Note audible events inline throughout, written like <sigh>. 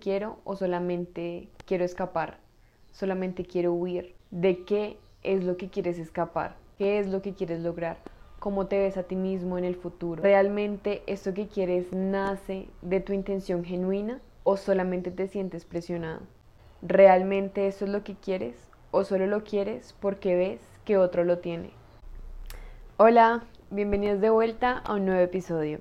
quiero o solamente quiero escapar, solamente quiero huir. ¿De qué es lo que quieres escapar? ¿Qué es lo que quieres lograr? ¿Cómo te ves a ti mismo en el futuro? ¿Realmente esto que quieres nace de tu intención genuina o solamente te sientes presionado? ¿Realmente eso es lo que quieres o solo lo quieres porque ves que otro lo tiene? Hola, bienvenidos de vuelta a un nuevo episodio.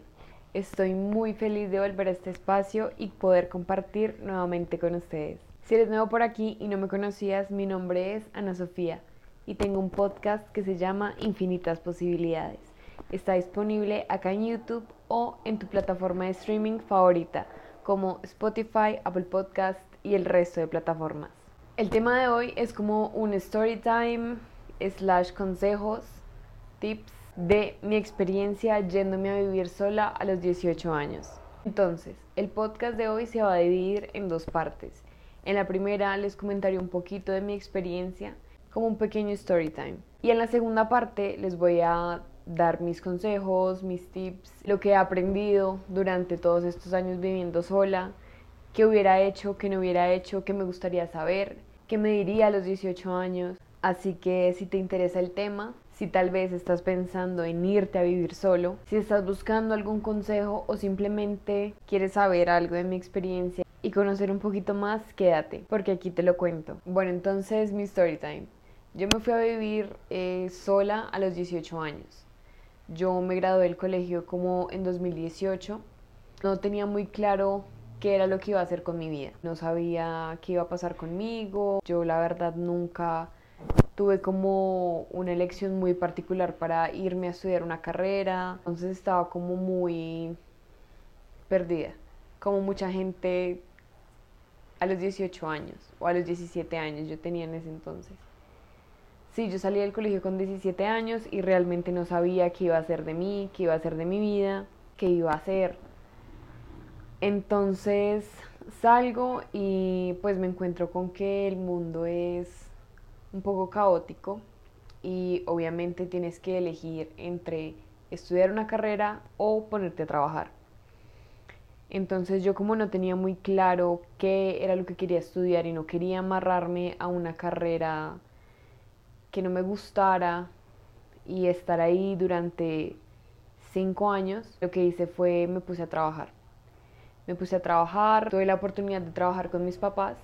Estoy muy feliz de volver a este espacio y poder compartir nuevamente con ustedes. Si eres nuevo por aquí y no me conocías, mi nombre es Ana Sofía y tengo un podcast que se llama Infinitas Posibilidades. Está disponible acá en YouTube o en tu plataforma de streaming favorita como Spotify, Apple Podcast y el resto de plataformas. El tema de hoy es como un story time slash consejos, tips de mi experiencia yéndome a vivir sola a los 18 años. Entonces, el podcast de hoy se va a dividir en dos partes. En la primera les comentaré un poquito de mi experiencia como un pequeño story time. Y en la segunda parte les voy a dar mis consejos, mis tips, lo que he aprendido durante todos estos años viviendo sola, qué hubiera hecho, qué no hubiera hecho, qué me gustaría saber, qué me diría a los 18 años. Así que si te interesa el tema, si tal vez estás pensando en irte a vivir solo, si estás buscando algún consejo o simplemente quieres saber algo de mi experiencia, y conocer un poquito más, quédate, porque aquí te lo cuento. Bueno, entonces mi story time. Yo me fui a vivir eh, sola a los 18 años. Yo me gradué del colegio como en 2018. No tenía muy claro qué era lo que iba a hacer con mi vida. No sabía qué iba a pasar conmigo. Yo la verdad nunca tuve como una elección muy particular para irme a estudiar una carrera. Entonces estaba como muy perdida. Como mucha gente a los 18 años o a los 17 años yo tenía en ese entonces. Sí, yo salí del colegio con 17 años y realmente no sabía qué iba a hacer de mí, qué iba a hacer de mi vida, qué iba a hacer. Entonces salgo y pues me encuentro con que el mundo es un poco caótico y obviamente tienes que elegir entre estudiar una carrera o ponerte a trabajar. Entonces yo como no tenía muy claro qué era lo que quería estudiar y no quería amarrarme a una carrera que no me gustara y estar ahí durante cinco años, lo que hice fue me puse a trabajar. Me puse a trabajar, tuve la oportunidad de trabajar con mis papás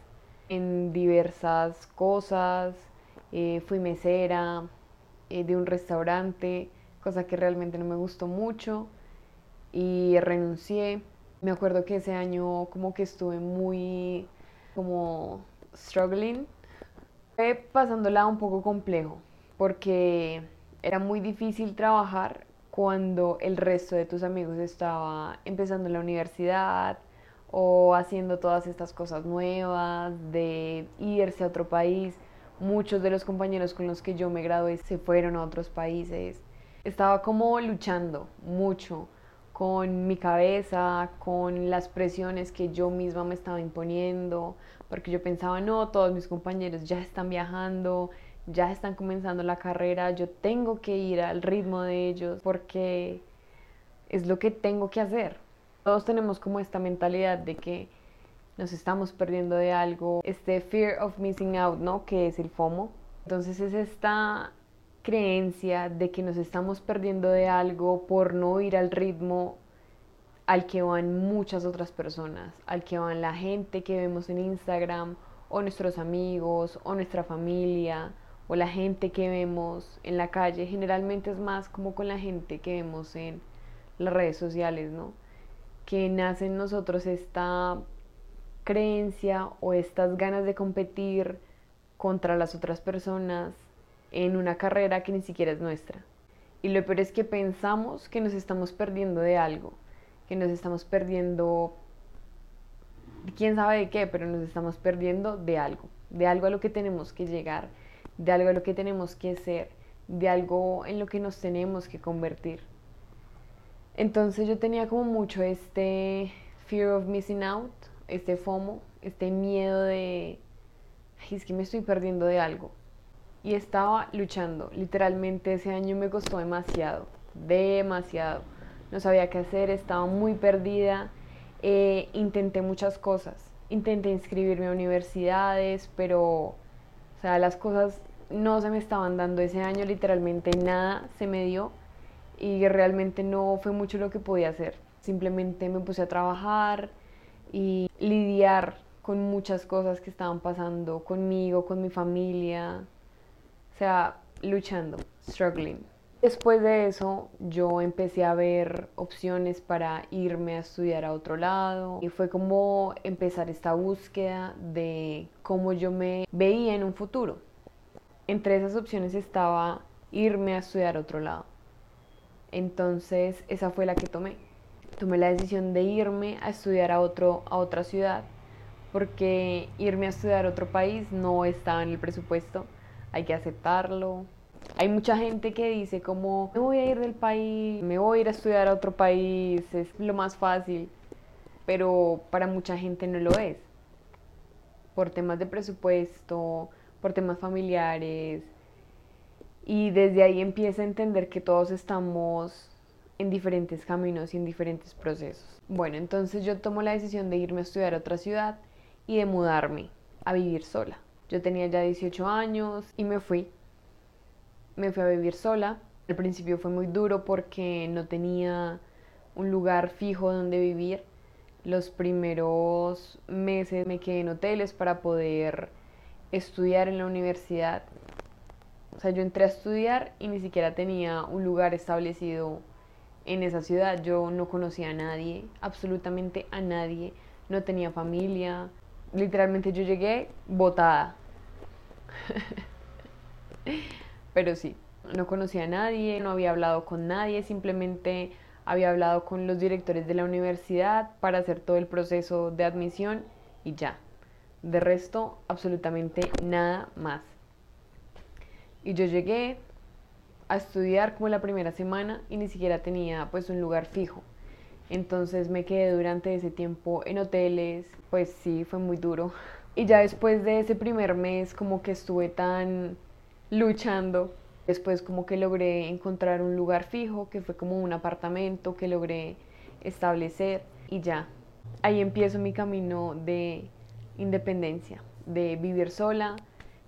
en diversas cosas, eh, fui mesera eh, de un restaurante, cosa que realmente no me gustó mucho y renuncié me acuerdo que ese año como que estuve muy como struggling. Fue pasándola un poco complejo porque era muy difícil trabajar cuando el resto de tus amigos estaba empezando la universidad o haciendo todas estas cosas nuevas, de irse a otro país. Muchos de los compañeros con los que yo me gradué se fueron a otros países. Estaba como luchando mucho con mi cabeza, con las presiones que yo misma me estaba imponiendo, porque yo pensaba, no, todos mis compañeros ya están viajando, ya están comenzando la carrera, yo tengo que ir al ritmo de ellos porque es lo que tengo que hacer. Todos tenemos como esta mentalidad de que nos estamos perdiendo de algo, este fear of missing out, ¿no? Que es el FOMO. Entonces es esta creencia de que nos estamos perdiendo de algo por no ir al ritmo al que van muchas otras personas, al que van la gente que vemos en Instagram o nuestros amigos o nuestra familia o la gente que vemos en la calle. Generalmente es más como con la gente que vemos en las redes sociales, ¿no? Que nace en nosotros esta creencia o estas ganas de competir contra las otras personas en una carrera que ni siquiera es nuestra. Y lo peor es que pensamos que nos estamos perdiendo de algo, que nos estamos perdiendo, quién sabe de qué, pero nos estamos perdiendo de algo, de algo a lo que tenemos que llegar, de algo a lo que tenemos que ser, de algo en lo que nos tenemos que convertir. Entonces yo tenía como mucho este fear of missing out, este FOMO, este miedo de, es que me estoy perdiendo de algo y estaba luchando. Literalmente ese año me costó demasiado, demasiado. No sabía qué hacer, estaba muy perdida. Eh, intenté muchas cosas. intenté inscribirme a universidades, pero, o sea, las cosas no se me estaban dando ese año, literalmente nada se me dio y realmente no fue mucho lo que podía hacer. Simplemente me puse a trabajar y lidiar con muchas cosas que estaban pasando conmigo, con mi familia, o sea, luchando, struggling. Después de eso, yo empecé a ver opciones para irme a estudiar a otro lado y fue como empezar esta búsqueda de cómo yo me veía en un futuro. Entre esas opciones estaba irme a estudiar a otro lado. Entonces, esa fue la que tomé. Tomé la decisión de irme a estudiar a, otro, a otra ciudad porque irme a estudiar a otro país no estaba en el presupuesto. Hay que aceptarlo, hay mucha gente que dice como, me voy a ir del país, me voy a ir a estudiar a otro país, es lo más fácil, pero para mucha gente no lo es. Por temas de presupuesto, por temas familiares. Y desde ahí empieza a entender que todos estamos en diferentes caminos y en diferentes procesos. Bueno, entonces yo tomo la decisión de irme a estudiar a otra ciudad y de mudarme a vivir sola. Yo tenía ya 18 años y me fui me fui a vivir sola. Al principio fue muy duro porque no tenía un lugar fijo donde vivir. Los primeros meses me quedé en hoteles para poder estudiar en la universidad. O sea, yo entré a estudiar y ni siquiera tenía un lugar establecido en esa ciudad. Yo no conocía a nadie, absolutamente a nadie. No tenía familia. Literalmente yo llegué botada. <laughs> Pero sí, no conocía a nadie, no había hablado con nadie, simplemente había hablado con los directores de la universidad para hacer todo el proceso de admisión y ya. De resto, absolutamente nada más. Y yo llegué a estudiar como la primera semana y ni siquiera tenía pues un lugar fijo. Entonces me quedé durante ese tiempo en hoteles, pues sí, fue muy duro. Y ya después de ese primer mes como que estuve tan luchando. Después como que logré encontrar un lugar fijo, que fue como un apartamento que logré establecer y ya. Ahí empiezo mi camino de independencia, de vivir sola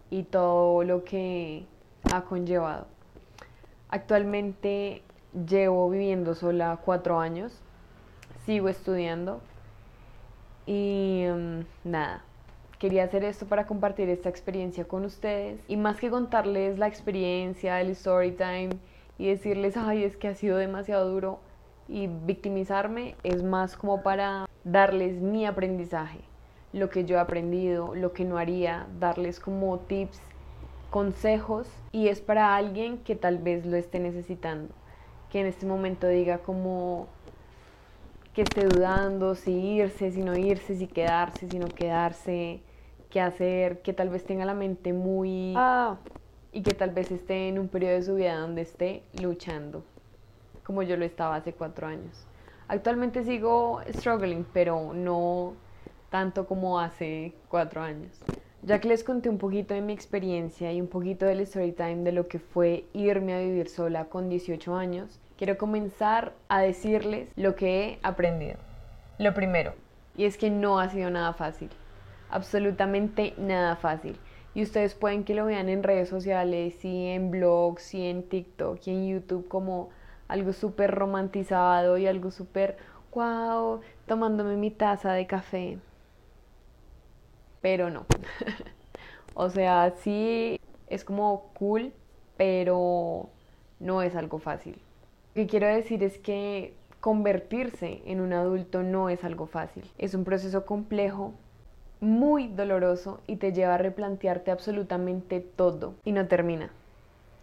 y todo lo que ha conllevado. Actualmente llevo viviendo sola cuatro años, sigo estudiando y mm, nada, Quería hacer esto para compartir esta experiencia con ustedes y más que contarles la experiencia, el story time y decirles, ay, es que ha sido demasiado duro y victimizarme, es más como para darles mi aprendizaje, lo que yo he aprendido, lo que no haría, darles como tips, consejos y es para alguien que tal vez lo esté necesitando, que en este momento diga como que esté dudando si irse, si no irse, si quedarse, si no quedarse, qué hacer, que tal vez tenga la mente muy... Ah, y que tal vez esté en un periodo de su vida donde esté luchando, como yo lo estaba hace cuatro años. Actualmente sigo struggling, pero no tanto como hace cuatro años. Ya que les conté un poquito de mi experiencia y un poquito del story time de lo que fue irme a vivir sola con 18 años, quiero comenzar a decirles lo que he aprendido. Lo primero, y es que no ha sido nada fácil absolutamente nada fácil. Y ustedes pueden que lo vean en redes sociales y en blogs y en TikTok y en YouTube como algo súper romantizado y algo súper, wow, tomándome mi taza de café. Pero no. <laughs> o sea, sí es como cool, pero no es algo fácil. Lo que quiero decir es que convertirse en un adulto no es algo fácil. Es un proceso complejo muy doloroso y te lleva a replantearte absolutamente todo y no termina.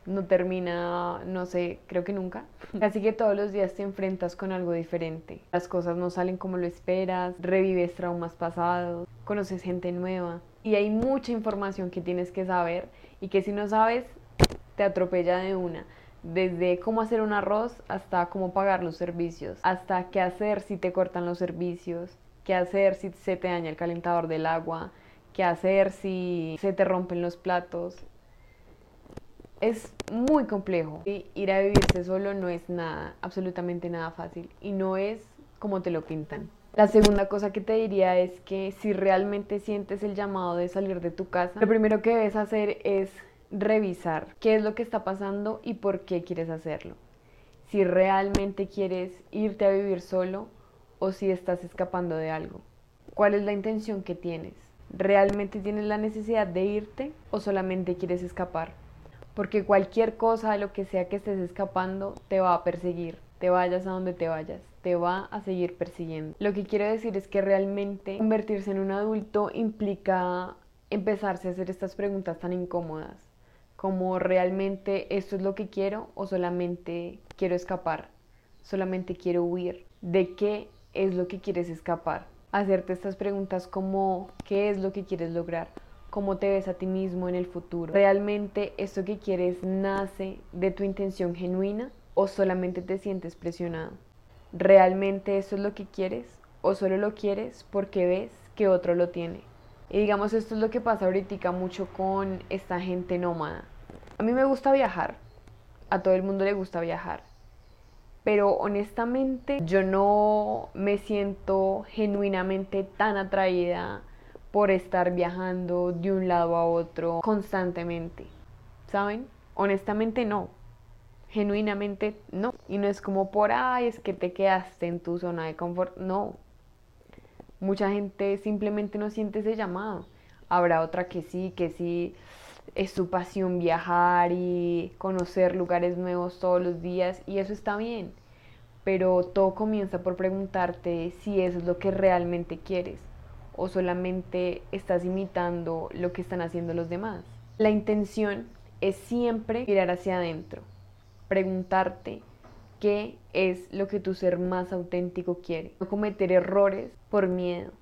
No termina, no sé, creo que nunca. <laughs> Así que todos los días te enfrentas con algo diferente. Las cosas no salen como lo esperas, revives traumas pasados, conoces gente nueva y hay mucha información que tienes que saber y que si no sabes te atropella de una desde cómo hacer un arroz hasta cómo pagar los servicios, hasta qué hacer si te cortan los servicios, qué hacer si se te daña el calentador del agua, qué hacer si se te rompen los platos. Es muy complejo. Ir a vivirse solo no es nada, absolutamente nada fácil. Y no es como te lo pintan. La segunda cosa que te diría es que si realmente sientes el llamado de salir de tu casa, lo primero que debes hacer es revisar qué es lo que está pasando y por qué quieres hacerlo. Si realmente quieres irte a vivir solo o si estás escapando de algo. ¿Cuál es la intención que tienes? ¿Realmente tienes la necesidad de irte o solamente quieres escapar? Porque cualquier cosa lo que sea que estés escapando te va a perseguir, te vayas a donde te vayas, te va a seguir persiguiendo. Lo que quiero decir es que realmente convertirse en un adulto implica empezarse a hacer estas preguntas tan incómodas, como realmente esto es lo que quiero o solamente quiero escapar, solamente quiero huir. ¿De qué es lo que quieres escapar? hacerte estas preguntas como ¿qué es lo que quieres lograr? ¿Cómo te ves a ti mismo en el futuro? ¿Realmente esto que quieres nace de tu intención genuina o solamente te sientes presionado? ¿Realmente eso es lo que quieres o solo lo quieres porque ves que otro lo tiene? Y digamos, esto es lo que pasa ahorita mucho con esta gente nómada. A mí me gusta viajar, a todo el mundo le gusta viajar pero honestamente yo no me siento genuinamente tan atraída por estar viajando de un lado a otro constantemente. ¿Saben? Honestamente no. Genuinamente no. Y no es como por, ay, es que te quedaste en tu zona de confort. No. Mucha gente simplemente no siente ese llamado. Habrá otra que sí, que sí es su pasión viajar y conocer lugares nuevos todos los días y eso está bien. Pero todo comienza por preguntarte si eso es lo que realmente quieres o solamente estás imitando lo que están haciendo los demás. La intención es siempre mirar hacia adentro, preguntarte qué es lo que tu ser más auténtico quiere. No cometer errores por miedo,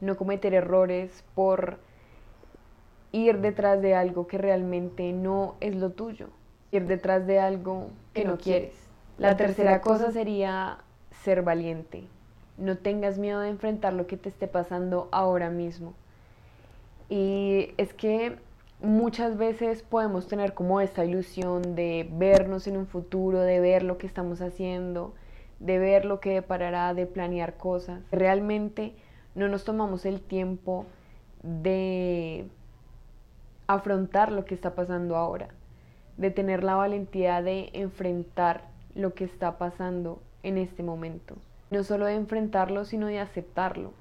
no cometer errores por ir detrás de algo que realmente no es lo tuyo, ir detrás de algo que, no, quieres. La tercera cosa sería ser valiente. No tengas miedo de enfrentar lo que te esté pasando ahora mismo. Y es que muchas veces podemos tener como esta ilusión de vernos en un futuro, de ver lo que estamos haciendo, de ver lo que deparará, de planear cosas. Realmente no nos tomamos el tiempo de afrontar lo que está pasando ahora, de tener la valentía de enfrentar lo que está pasando en este momento. No solo de enfrentarlo, sino de aceptarlo.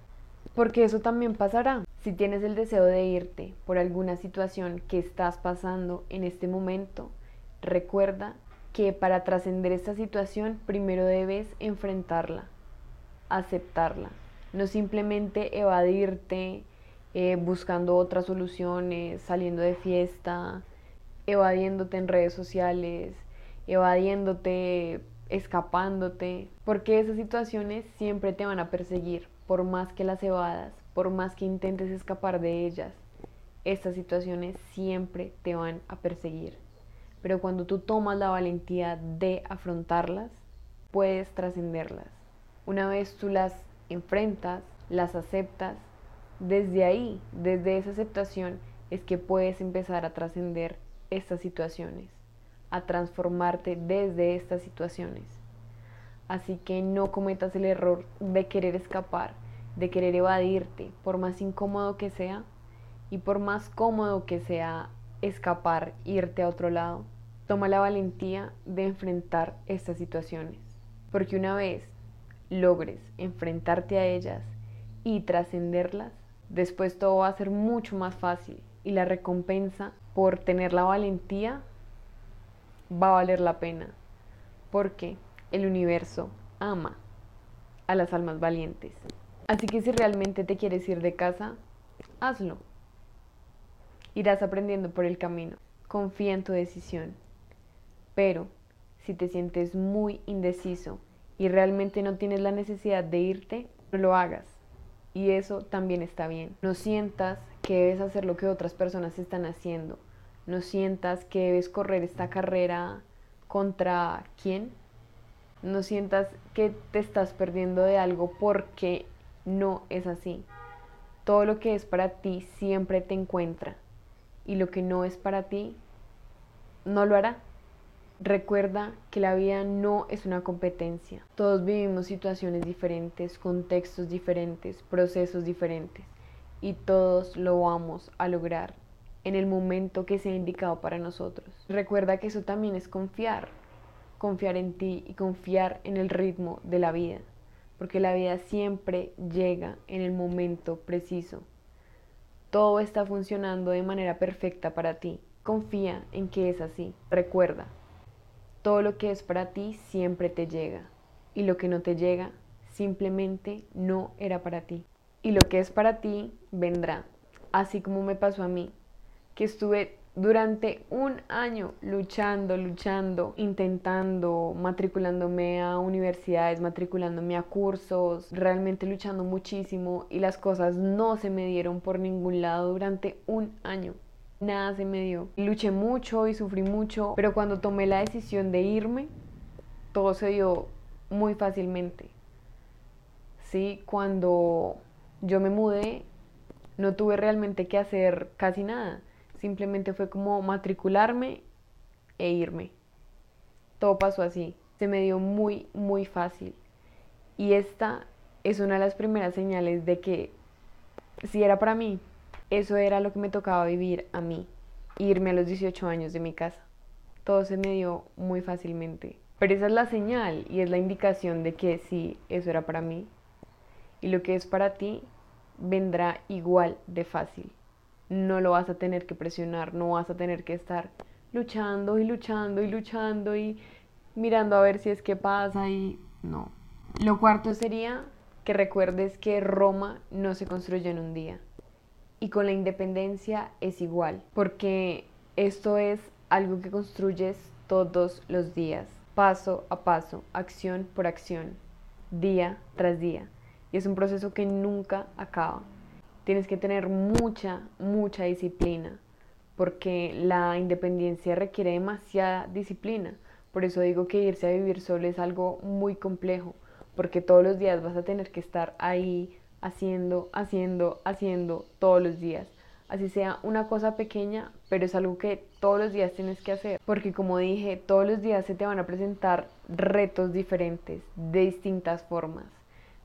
Porque eso también pasará. Si tienes el deseo de irte por alguna situación que estás pasando en este momento, recuerda que para trascender esta situación primero debes enfrentarla, aceptarla, no simplemente evadirte, eh, buscando otras soluciones, saliendo de fiesta, evadiéndote en redes sociales, evadiéndote, escapándote, porque esas situaciones siempre te van a perseguir, por más que las evadas, por más que intentes escapar de ellas, estas situaciones siempre te van a perseguir. Pero cuando tú tomas la valentía de afrontarlas, puedes trascenderlas. Una vez tú las enfrentas, las aceptas, desde ahí, desde esa aceptación, es que puedes empezar a trascender estas situaciones, a transformarte desde estas situaciones. Así que no cometas el error de querer escapar, de querer evadirte, por más incómodo que sea, y por más cómodo que sea escapar, irte a otro lado, toma la valentía de enfrentar estas situaciones. Porque una vez logres enfrentarte a ellas y trascenderlas, Después todo va a ser mucho más fácil y la recompensa por tener la valentía va a valer la pena. Porque el universo ama a las almas valientes. Así que si realmente te quieres ir de casa, hazlo. Irás aprendiendo por el camino. Confía en tu decisión. Pero si te sientes muy indeciso y realmente no tienes la necesidad de irte, no lo hagas y eso también está bien. No sientas que debes hacer lo que otras personas están haciendo. No sientas que debes correr esta carrera contra quién. No sientas que te estás perdiendo de algo porque no es así. Todo lo que es para ti siempre te encuentra y lo que no es para ti no lo hará. Recuerda que la vida no es una competencia. Todos vivimos situaciones diferentes, contextos diferentes, procesos diferentes y todos lo vamos a lograr en el momento que sea indicado para nosotros. Recuerda que eso también es confiar, confiar en ti y confiar en el ritmo de la vida, porque la vida siempre llega en el momento preciso. Todo está funcionando de manera perfecta para ti. Confía en que es así. Recuerda, todo lo que es para ti siempre te llega y lo que no te llega simplemente no era para ti. Y lo que es para ti vendrá, así como me pasó a mí, que estuve durante un año luchando, luchando, intentando, matriculándome a universidades, matriculándome a cursos, realmente luchando muchísimo y las cosas no se me dieron por ningún lado durante un año. Nada se me dio. Luché mucho y sufrí mucho, pero cuando tomé la decisión de irme, todo se dio muy fácilmente. Sí, cuando yo me mudé, no tuve realmente que hacer casi nada Simplemente fue como matricularme e irme. Todo pasó así. Se me dio muy, muy fácil. Y esta es una de las primeras señales de que si era para mí, eso era lo que me tocaba vivir a mí. Irme a los 18 años de mi casa. Todo se me dio muy fácilmente. Pero esa es la señal y es la indicación de que sí, eso era para mí. Y lo que es para ti vendrá igual de fácil no lo vas a tener que presionar, no vas a tener que estar luchando y luchando y luchando y mirando a ver si es que pasa y no. Lo cuarto sería que recuerdes que Roma no se construyó en un día y con la independencia es igual, porque esto es algo que construyes todos los días, paso a paso, acción por acción, día tras día. Y es un proceso que nunca acaba. Tienes que tener mucha, mucha disciplina, porque la independencia requiere demasiada disciplina. Por eso digo que irse a vivir solo es algo muy complejo, porque todos los días vas a tener que estar ahí haciendo, haciendo, haciendo todos los días. Así sea una cosa pequeña, pero es algo que todos los días tienes que hacer. Porque como dije, todos los días se te van a presentar retos diferentes, de distintas formas.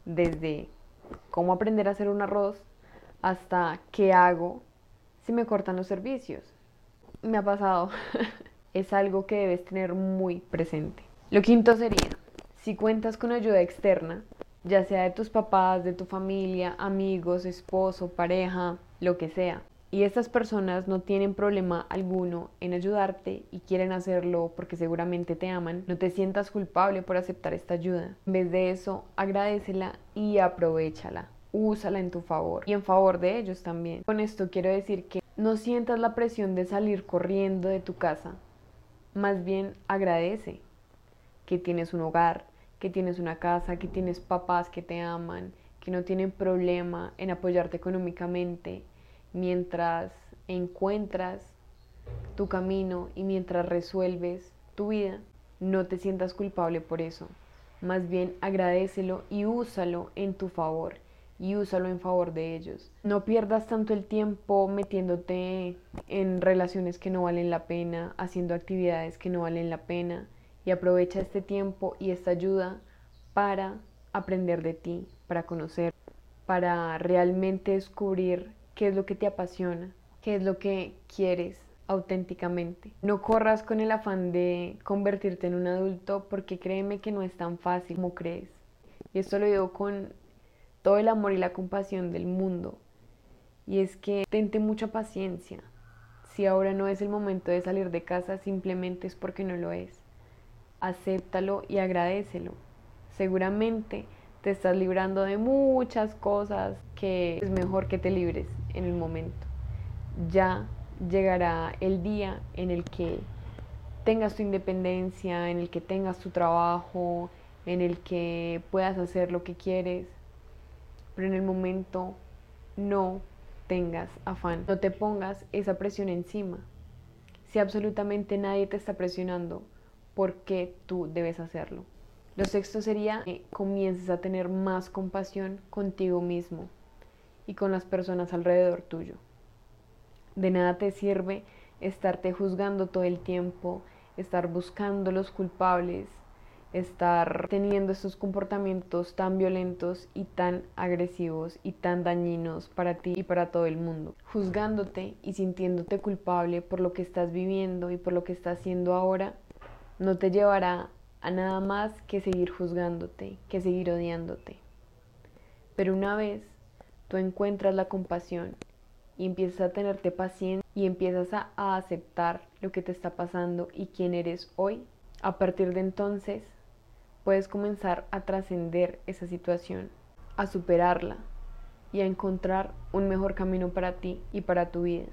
Desde cómo aprender a hacer un arroz, hasta qué hago si me cortan los servicios. Me ha pasado. <laughs> es algo que debes tener muy presente. Lo quinto sería, si cuentas con ayuda externa, ya sea de tus papás, de tu familia, amigos, esposo, pareja, lo que sea, y estas personas no tienen problema alguno en ayudarte y quieren hacerlo porque seguramente te aman, no te sientas culpable por aceptar esta ayuda. En vez de eso, agradecela y aprovechala úsala en tu favor y en favor de ellos también. Con esto quiero decir que no sientas la presión de salir corriendo de tu casa, más bien agradece que tienes un hogar, que tienes una casa, que tienes papás que te aman, que no tienen problema en apoyarte económicamente mientras encuentras tu camino y mientras resuelves tu vida. No te sientas culpable por eso. Más bien agradecelo y úsalo en tu favor y úsalo en favor de ellos. No pierdas tanto el tiempo metiéndote en relaciones que no valen la pena, haciendo actividades que no valen la pena y aprovecha este tiempo y esta ayuda para aprender de ti, para conocer, para realmente descubrir qué es lo que te apasiona, qué es lo que quieres auténticamente. No corras con el afán de convertirte en un adulto porque créeme que no es tan fácil como crees. Y esto lo digo con todo el amor y la compasión del mundo. Y es que tente mucha paciencia. Si ahora no es el momento de salir de casa, simplemente es porque no lo es. Acéptalo y agradecelo. Seguramente te estás librando de muchas cosas que es mejor que te libres en el momento. Ya llegará el día en el que tengas tu independencia, en el que tengas tu trabajo, en el que puedas hacer lo que quieres, pero en el momento no tengas afán, no te pongas esa presión encima. Si absolutamente nadie te está presionando, ¿por qué tú debes hacerlo? Lo sexto sería que comiences a tener más compasión contigo mismo y con las personas alrededor tuyo. De nada te sirve estarte juzgando todo el tiempo, estar buscando los culpables, estar teniendo estos comportamientos tan violentos y tan agresivos y tan dañinos para ti y para todo el mundo. Juzgándote y sintiéndote culpable por lo que estás viviendo y por lo que estás haciendo ahora, no te llevará a nada más que seguir juzgándote, que seguir odiándote. Pero una vez tú encuentras la compasión y empiezas a tenerte paciencia y empiezas a, a aceptar lo que te está pasando y quién eres hoy, a partir de entonces puedes comenzar a trascender esa situación, a superarla y a encontrar un mejor camino para ti y para tu vida.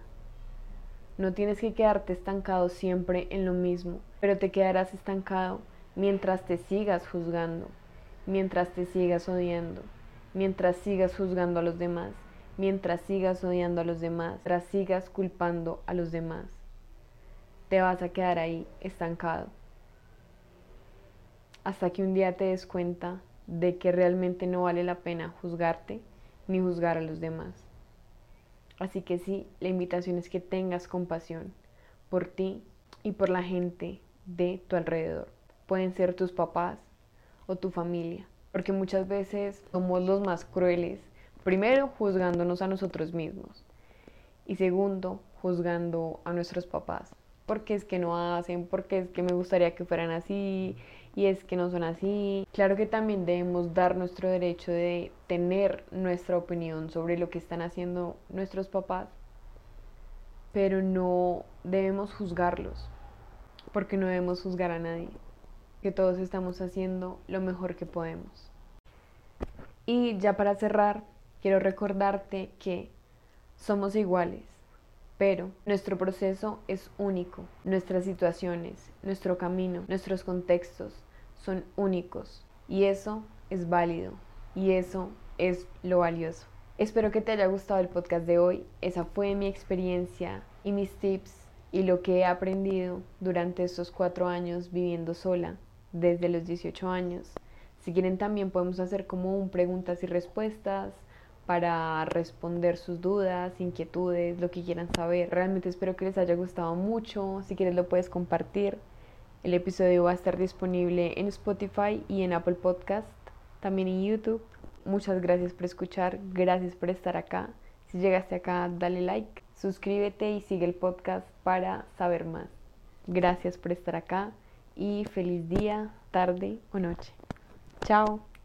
No tienes que quedarte estancado siempre en lo mismo, pero te quedarás estancado mientras te sigas juzgando, mientras te sigas odiando, mientras sigas juzgando a los demás, mientras sigas odiando a los demás, mientras sigas culpando a los demás. Te vas a quedar ahí estancado hasta que un día te des cuenta de que realmente no vale la pena juzgarte ni juzgar a los demás. Así que sí, la invitación es que tengas compasión por ti y por la gente de tu alrededor. Pueden ser tus papás o tu familia, porque muchas veces somos los más crueles, primero juzgándonos a nosotros mismos y segundo juzgando a nuestros papás, porque es que no hacen, porque es que me gustaría que fueran así y es que no son así. Claro que también debemos dar nuestro derecho de tener nuestra opinión sobre lo que están haciendo nuestros papás, pero no debemos juzgarlos, porque no debemos juzgar a nadie, que todos estamos haciendo lo mejor que podemos. Y ya para cerrar, quiero recordarte que somos iguales, pero nuestro proceso es único, nuestras situaciones, nuestro camino, nuestros contextos, son únicos y eso es válido y eso es lo valioso. Espero que te haya gustado el podcast de hoy. Esa fue mi experiencia y mis tips y lo que he aprendido durante estos cuatro años viviendo sola desde los 18 años. Si quieren también podemos hacer como un preguntas y respuestas para responder sus dudas, inquietudes, lo que quieran saber. Realmente espero que les haya gustado mucho. Si quieres lo puedes compartir. El episodio va a estar disponible en Spotify y en Apple Podcast, también en YouTube. Muchas gracias por escuchar, gracias por estar acá. Si llegaste acá, dale like, suscríbete y sigue el podcast para saber más. Gracias por estar acá y feliz día, tarde o noche. Chao.